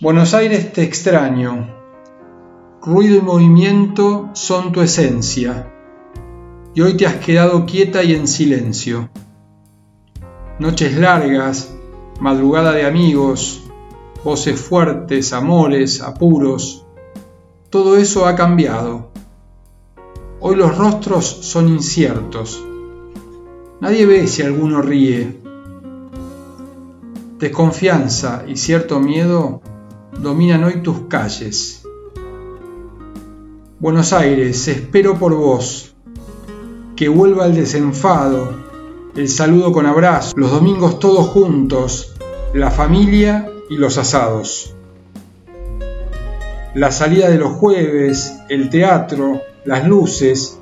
Buenos Aires te extraño. Ruido y movimiento son tu esencia. Y hoy te has quedado quieta y en silencio. Noches largas, madrugada de amigos, voces fuertes, amores, apuros. Todo eso ha cambiado. Hoy los rostros son inciertos. Nadie ve si alguno ríe. Desconfianza y cierto miedo dominan hoy tus calles. Buenos Aires, espero por vos, que vuelva el desenfado, el saludo con abrazo, los domingos todos juntos, la familia y los asados. La salida de los jueves, el teatro, las luces,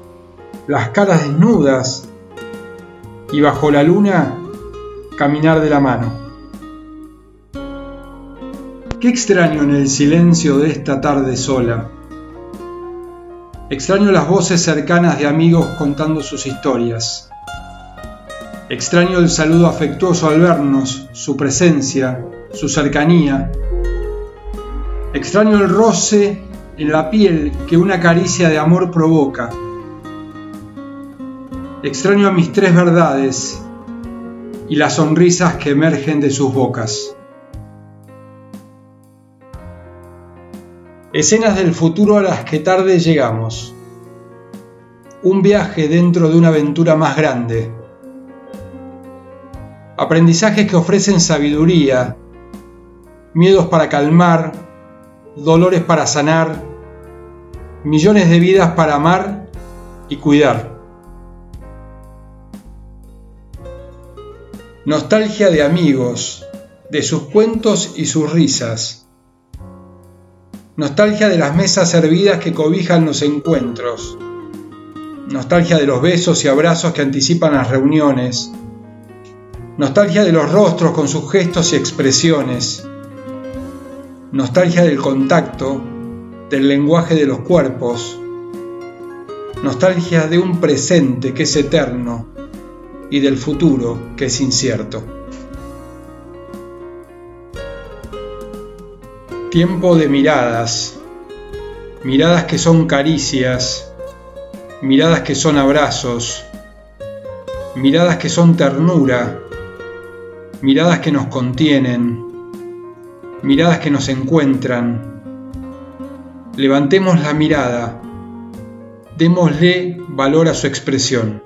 las caras desnudas y bajo la luna caminar de la mano. Qué extraño en el silencio de esta tarde sola. Extraño las voces cercanas de amigos contando sus historias. Extraño el saludo afectuoso al vernos, su presencia, su cercanía. Extraño el roce en la piel que una caricia de amor provoca. Extraño a mis tres verdades y las sonrisas que emergen de sus bocas. Escenas del futuro a las que tarde llegamos. Un viaje dentro de una aventura más grande. Aprendizajes que ofrecen sabiduría, miedos para calmar, dolores para sanar, millones de vidas para amar y cuidar. Nostalgia de amigos, de sus cuentos y sus risas Nostalgia de las mesas servidas que cobijan los encuentros. Nostalgia de los besos y abrazos que anticipan las reuniones. Nostalgia de los rostros con sus gestos y expresiones. Nostalgia del contacto, del lenguaje de los cuerpos. Nostalgia de un presente que es eterno y del futuro que es incierto. Tiempo de miradas, miradas que son caricias, miradas que son abrazos, miradas que son ternura, miradas que nos contienen, miradas que nos encuentran. Levantemos la mirada, démosle valor a su expresión.